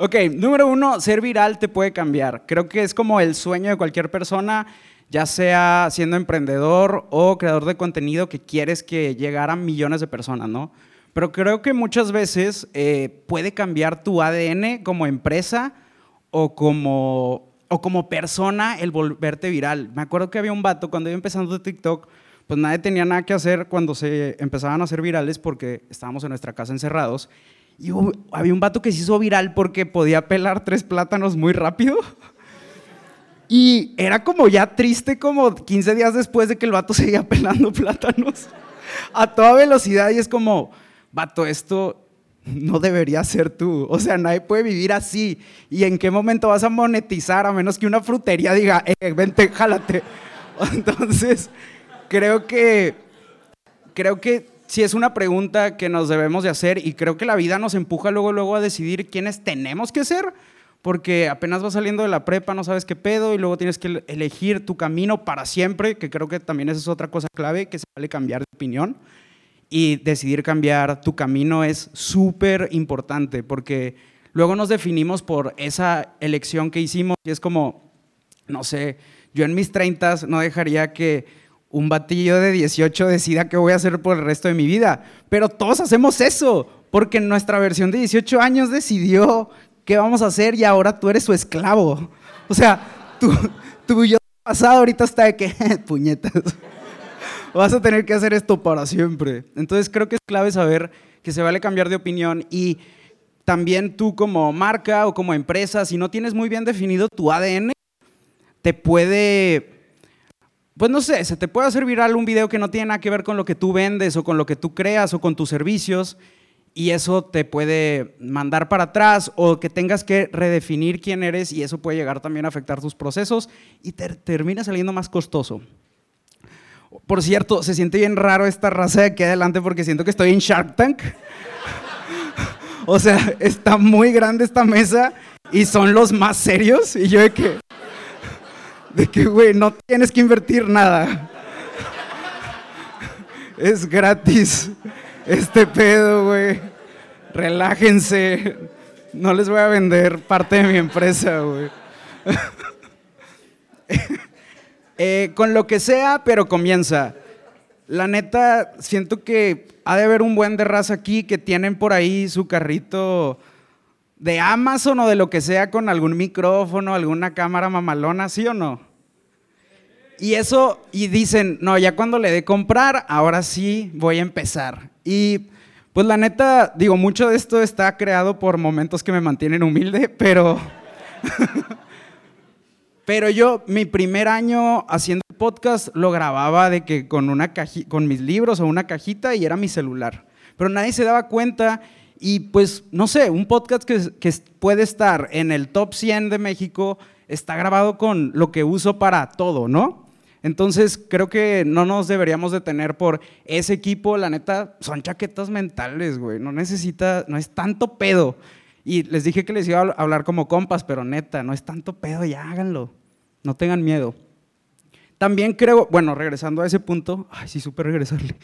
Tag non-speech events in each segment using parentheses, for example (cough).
Ok, número uno, ser viral te puede cambiar. Creo que es como el sueño de cualquier persona, ya sea siendo emprendedor o creador de contenido que quieres que llegara a millones de personas, ¿no? Pero creo que muchas veces eh, puede cambiar tu ADN como empresa o como, o como persona el volverte viral. Me acuerdo que había un vato cuando iba empezando de TikTok, pues nadie tenía nada que hacer cuando se empezaban a hacer virales porque estábamos en nuestra casa encerrados. Y había un vato que se hizo viral porque podía pelar tres plátanos muy rápido. Y era como ya triste como 15 días después de que el vato (laughs) seguía pelando plátanos a toda velocidad y es como, vato, esto no debería ser tú. O sea, nadie puede vivir así. ¿Y en qué momento vas a monetizar a menos que una frutería diga, eh, vente, jálate? (laughs) Entonces, creo que, creo que sí es una pregunta que nos debemos de hacer y creo que la vida nos empuja luego, luego a decidir quiénes tenemos que ser, porque apenas vas saliendo de la prepa, no sabes qué pedo y luego tienes que elegir tu camino para siempre, que creo que también esa es otra cosa clave, que se vale cambiar de opinión y decidir cambiar tu camino es súper importante porque luego nos definimos por esa elección que hicimos y es como, no sé, yo en mis 30 no dejaría que un batillo de 18 decida qué voy a hacer por el resto de mi vida, pero todos hacemos eso porque nuestra versión de 18 años decidió qué vamos a hacer y ahora tú eres su esclavo. O sea, tu, tu yo pasado ahorita está de que, (laughs) puñetas vas a tener que hacer esto para siempre. Entonces creo que es clave saber que se vale cambiar de opinión y también tú como marca o como empresa, si no tienes muy bien definido tu ADN, te puede, pues no sé, se te puede hacer viral un video que no tiene nada que ver con lo que tú vendes o con lo que tú creas o con tus servicios y eso te puede mandar para atrás o que tengas que redefinir quién eres y eso puede llegar también a afectar tus procesos y te termina saliendo más costoso. Por cierto, se siente bien raro esta raza de aquí adelante porque siento que estoy en Shark Tank. (laughs) o sea, está muy grande esta mesa y son los más serios. Y yo de que, de que, güey, no tienes que invertir nada. es gratis este pedo, güey. Relájense. No les voy a vender parte de mi empresa, güey. (laughs) Eh, con lo que sea, pero comienza. La neta, siento que ha de haber un buen de raza aquí que tienen por ahí su carrito de Amazon o de lo que sea con algún micrófono, alguna cámara mamalona, ¿sí o no? Y eso, y dicen, no, ya cuando le dé comprar, ahora sí voy a empezar. Y pues la neta, digo, mucho de esto está creado por momentos que me mantienen humilde, pero... (laughs) Pero yo, mi primer año haciendo podcast, lo grababa de que con, una con mis libros o una cajita y era mi celular. Pero nadie se daba cuenta y pues, no sé, un podcast que, que puede estar en el top 100 de México está grabado con lo que uso para todo, ¿no? Entonces, creo que no nos deberíamos detener por ese equipo, la neta, son chaquetas mentales, güey, no necesita, no es tanto pedo. Y les dije que les iba a hablar como compas, pero neta, no es tanto pedo, ya háganlo. No tengan miedo. También creo, bueno, regresando a ese punto, ay, sí, supe regresarle.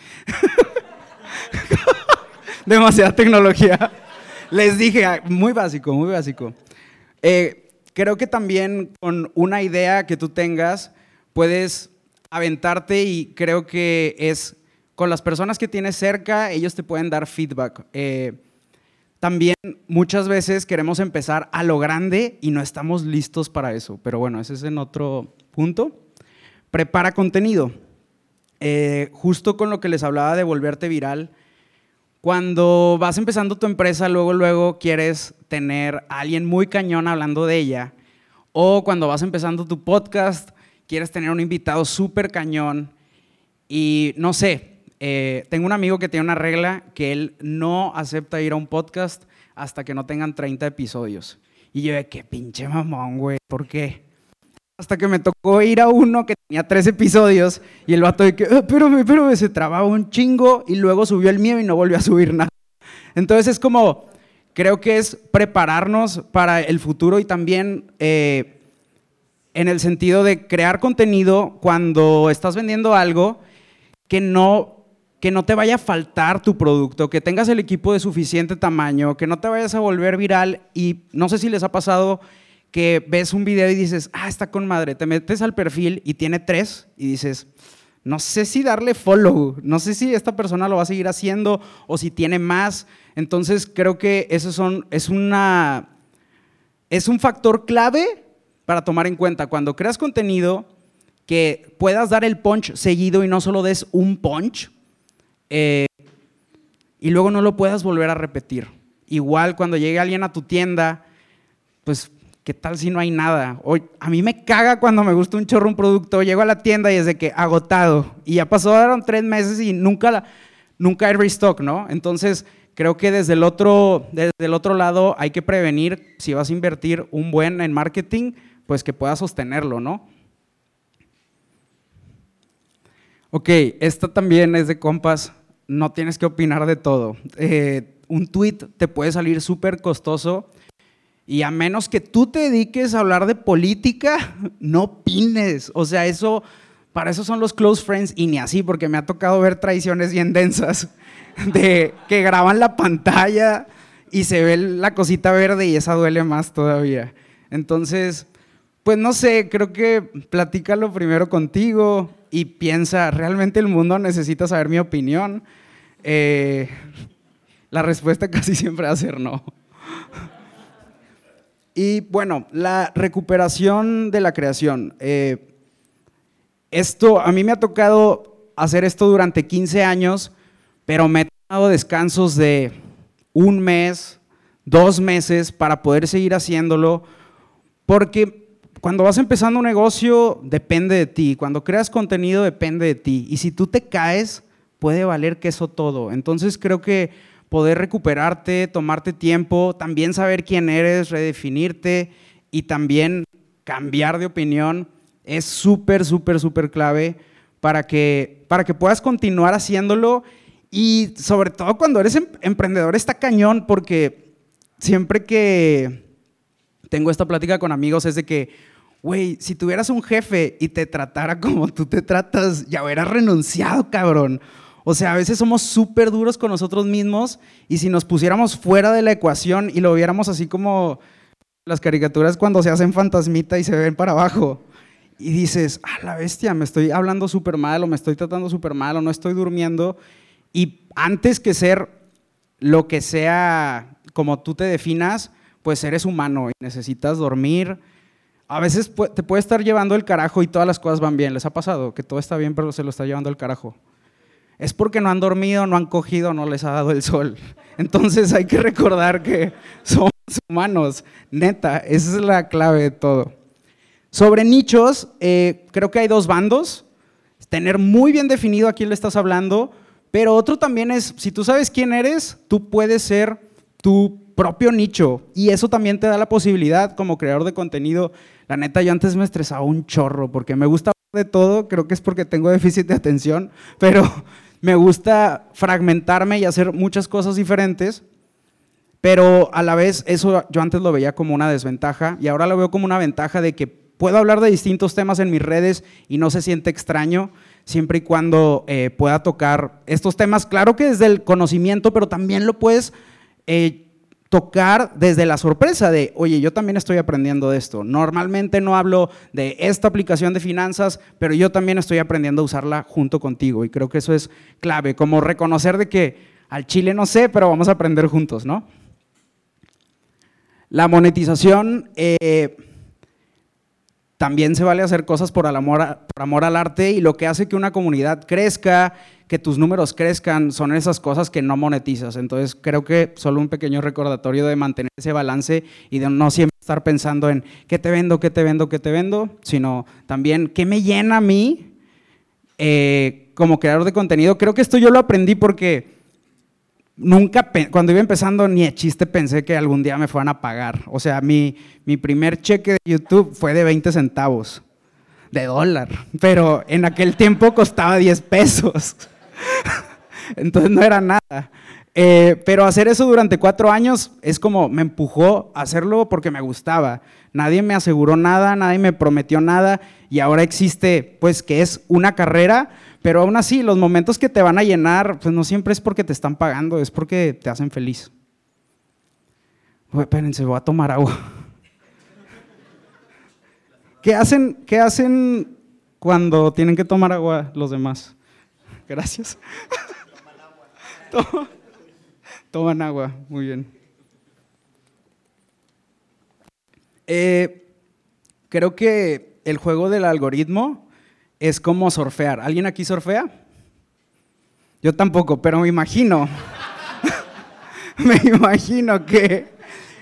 (laughs) Demasiada tecnología. Les dije, ah, muy básico, muy básico. Eh, creo que también con una idea que tú tengas, puedes aventarte y creo que es con las personas que tienes cerca, ellos te pueden dar feedback. Eh, también muchas veces queremos empezar a lo grande y no estamos listos para eso. Pero bueno, ese es en otro punto. Prepara contenido. Eh, justo con lo que les hablaba de volverte viral, cuando vas empezando tu empresa, luego, luego quieres tener a alguien muy cañón hablando de ella. O cuando vas empezando tu podcast, quieres tener un invitado súper cañón. Y no sé, eh, tengo un amigo que tiene una regla que él no acepta ir a un podcast hasta que no tengan 30 episodios. Y yo de qué pinche mamón, güey, ¿por qué? Hasta que me tocó ir a uno que tenía tres episodios y el vato de que, pero espérame, espérame, se trababa un chingo y luego subió el mío y no volvió a subir nada. Entonces es como, creo que es prepararnos para el futuro y también eh, en el sentido de crear contenido cuando estás vendiendo algo que no que no te vaya a faltar tu producto, que tengas el equipo de suficiente tamaño, que no te vayas a volver viral y no sé si les ha pasado que ves un video y dices, ah, está con madre, te metes al perfil y tiene tres y dices, no sé si darle follow, no sé si esta persona lo va a seguir haciendo o si tiene más. Entonces creo que eso son, es, una, es un factor clave para tomar en cuenta. Cuando creas contenido, que puedas dar el punch seguido y no solo des un punch, eh, y luego no lo puedas volver a repetir. Igual cuando llegue alguien a tu tienda, pues ¿qué tal si no hay nada? Hoy, a mí me caga cuando me gusta un chorro un producto, llego a la tienda y es de que agotado. Y ya pasaron tres meses y nunca, nunca hay restock, ¿no? Entonces, creo que desde el, otro, desde el otro lado hay que prevenir, si vas a invertir un buen en marketing, pues que puedas sostenerlo, ¿no? Ok, esta también es de compas, no tienes que opinar de todo. Eh, un tweet te puede salir súper costoso y a menos que tú te dediques a hablar de política, (laughs) no opines. O sea, eso, para eso son los close friends y ni así, porque me ha tocado ver traiciones bien densas (laughs) de que graban la pantalla y se ve la cosita verde y esa duele más todavía. Entonces, pues no sé, creo que platícalo primero contigo y piensa, ¿realmente el mundo necesita saber mi opinión? Eh, la respuesta (laughs) casi siempre va a ser no. (laughs) Y bueno, la recuperación de la creación. Eh, esto, a mí me ha tocado hacer esto durante 15 años, pero me he dado descansos de un mes, dos meses para poder seguir haciéndolo, porque cuando vas empezando un negocio depende de ti, cuando creas contenido depende de ti, y si tú te caes, puede valer queso todo. Entonces creo que poder recuperarte, tomarte tiempo, también saber quién eres, redefinirte y también cambiar de opinión es súper, súper, súper clave para que, para que puedas continuar haciéndolo. Y sobre todo cuando eres em, emprendedor está cañón porque siempre que tengo esta plática con amigos es de que, güey, si tuvieras un jefe y te tratara como tú te tratas, ya hubieras renunciado, cabrón. O sea, a veces somos súper duros con nosotros mismos y si nos pusiéramos fuera de la ecuación y lo viéramos así como las caricaturas cuando se hacen fantasmita y se ven para abajo y dices, ah, la bestia, me estoy hablando súper mal o me estoy tratando súper mal o no estoy durmiendo y antes que ser lo que sea como tú te definas, pues eres humano y necesitas dormir. A veces te puede estar llevando el carajo y todas las cosas van bien. ¿Les ha pasado que todo está bien pero se lo está llevando el carajo? es porque no han dormido, no han cogido, no les ha dado el sol. (laughs) Entonces hay que recordar que (laughs) somos humanos, neta, esa es la clave de todo. Sobre nichos, eh, creo que hay dos bandos, tener muy bien definido a quién le estás hablando, pero otro también es, si tú sabes quién eres, tú puedes ser tu propio nicho y eso también te da la posibilidad como creador de contenido. La neta, yo antes me estresaba un chorro porque me gusta de todo, creo que es porque tengo déficit de atención, (laughs) pero me gusta fragmentarme y hacer muchas cosas diferentes, pero a la vez eso yo antes lo veía como una desventaja y ahora lo veo como una ventaja de que puedo hablar de distintos temas en mis redes y no se siente extraño siempre y cuando eh, pueda tocar estos temas. Claro que desde el conocimiento, pero también lo puedes eh, tocar desde la sorpresa de, oye, yo también estoy aprendiendo de esto. Normalmente no hablo de esta aplicación de finanzas, pero yo también estoy aprendiendo a usarla junto contigo y creo que eso es clave, como reconocer de que al chile no sé, pero vamos a aprender juntos, ¿no? La monetización, eh, también se vale hacer cosas por, amor, por amor al arte y lo que hace que una comunidad crezca, que tus números crezcan, son esas cosas que no monetizas. Entonces creo que solo un pequeño recordatorio de mantener ese balance y de no siempre estar pensando en qué te vendo, qué te vendo, qué te vendo, sino también qué me llena a mí eh, como creador de contenido. Creo que esto yo lo aprendí porque nunca, cuando iba empezando, ni de chiste pensé que algún día me fueran a pagar. O sea, mi, mi primer cheque de YouTube fue de 20 centavos de dólar, pero en aquel tiempo costaba 10 pesos. (laughs) Entonces no era nada. Eh, pero hacer eso durante cuatro años es como me empujó a hacerlo porque me gustaba. Nadie me aseguró nada, nadie me prometió nada y ahora existe, pues, que es una carrera, pero aún así los momentos que te van a llenar, pues no siempre es porque te están pagando, es porque te hacen feliz. espérense, voy a tomar agua. (laughs) ¿Qué hacen, ¿Qué hacen cuando tienen que tomar agua los demás? Gracias. (laughs) Toman agua. Toman agua, muy bien. Eh, creo que el juego del algoritmo es como surfear. ¿Alguien aquí surfea? Yo tampoco, pero me imagino. (laughs) me imagino que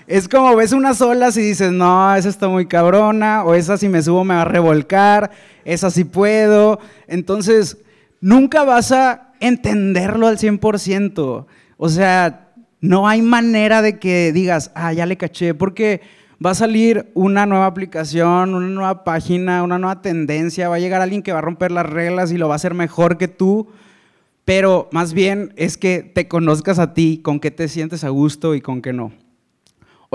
es como ves unas olas y dices, no, esa está muy cabrona, o esa si me subo me va a revolcar, esa sí puedo. Entonces, nunca vas a entenderlo al 100%. O sea, no hay manera de que digas, ah, ya le caché, porque va a salir una nueva aplicación, una nueva página, una nueva tendencia, va a llegar alguien que va a romper las reglas y lo va a hacer mejor que tú, pero más bien es que te conozcas a ti, con qué te sientes a gusto y con qué no.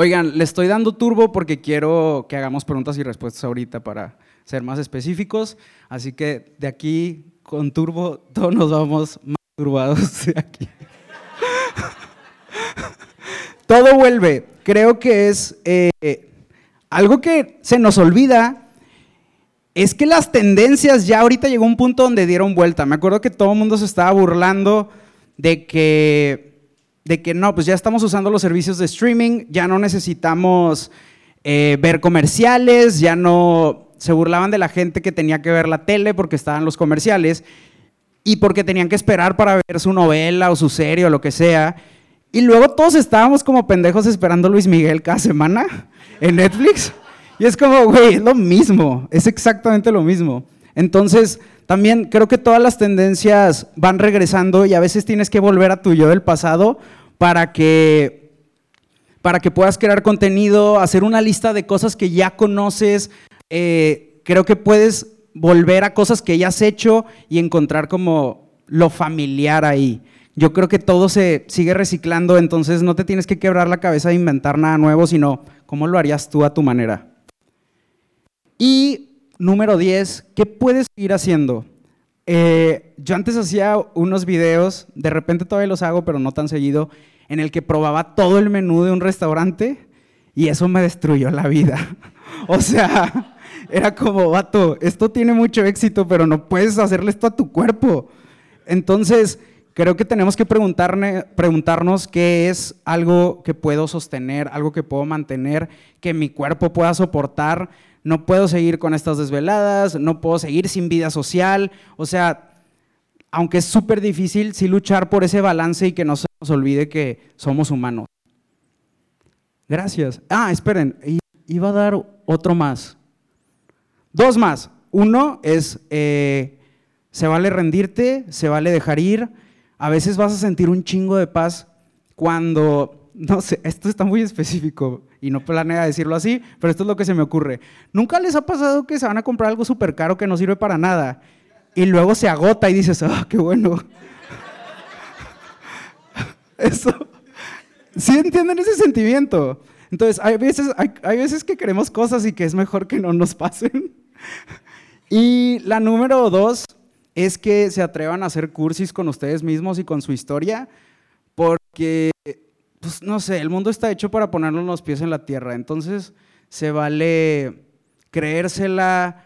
Oigan, le estoy dando turbo porque quiero que hagamos preguntas y respuestas ahorita para ser más específicos, así que de aquí con turbo todos nos vamos más turbados de aquí. (laughs) Todo vuelve. Creo que es eh, algo que se nos olvida. Es que las tendencias ya ahorita llegó un punto donde dieron vuelta. Me acuerdo que todo el mundo se estaba burlando de que, de que no, pues ya estamos usando los servicios de streaming, ya no necesitamos eh, ver comerciales, ya no se burlaban de la gente que tenía que ver la tele porque estaban los comerciales y porque tenían que esperar para ver su novela o su serie o lo que sea. Y luego todos estábamos como pendejos esperando Luis Miguel cada semana (laughs) en Netflix. Y es como, güey, es lo mismo, es exactamente lo mismo. Entonces, también creo que todas las tendencias van regresando y a veces tienes que volver a tu yo del pasado para que, para que puedas crear contenido, hacer una lista de cosas que ya conoces. Eh, creo que puedes volver a cosas que ya has hecho y encontrar como lo familiar ahí. Yo creo que todo se sigue reciclando, entonces no te tienes que quebrar la cabeza de inventar nada nuevo, sino cómo lo harías tú a tu manera. Y número 10, ¿qué puedes seguir haciendo? Eh, yo antes hacía unos videos, de repente todavía los hago, pero no tan seguido, en el que probaba todo el menú de un restaurante y eso me destruyó la vida. (laughs) o sea, (laughs) era como, vato, esto tiene mucho éxito, pero no puedes hacerle esto a tu cuerpo. Entonces, Creo que tenemos que preguntarnos qué es algo que puedo sostener, algo que puedo mantener, que mi cuerpo pueda soportar. No puedo seguir con estas desveladas, no puedo seguir sin vida social. O sea, aunque es súper difícil, sí luchar por ese balance y que no se nos olvide que somos humanos. Gracias. Ah, esperen, iba a dar otro más. Dos más. Uno es, eh, se vale rendirte, se vale dejar ir a veces vas a sentir un chingo de paz cuando, no sé, esto está muy específico y no planea decirlo así, pero esto es lo que se me ocurre. ¿Nunca les ha pasado que se van a comprar algo súper caro que no sirve para nada y luego se agota y dices, ah, qué bueno? (laughs) Eso, ¿sí entienden ese sentimiento? Entonces, hay veces, hay, hay veces que queremos cosas y que es mejor que no nos pasen. (laughs) Y la número dos es que se atrevan a hacer cursis con ustedes mismos y con su historia, porque, pues no sé, el mundo está hecho para ponernos los pies en la tierra, entonces se vale creérsela,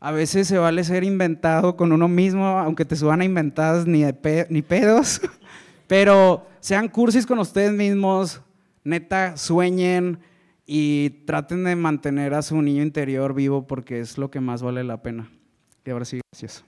a veces se vale ser inventado con uno mismo, aunque te suban a inventadas ni, ni pedos, (laughs) pero sean cursis con ustedes mismos, neta, sueñen y traten de mantener a su niño interior vivo porque es lo que más vale la pena. Y ahora sí, gracias.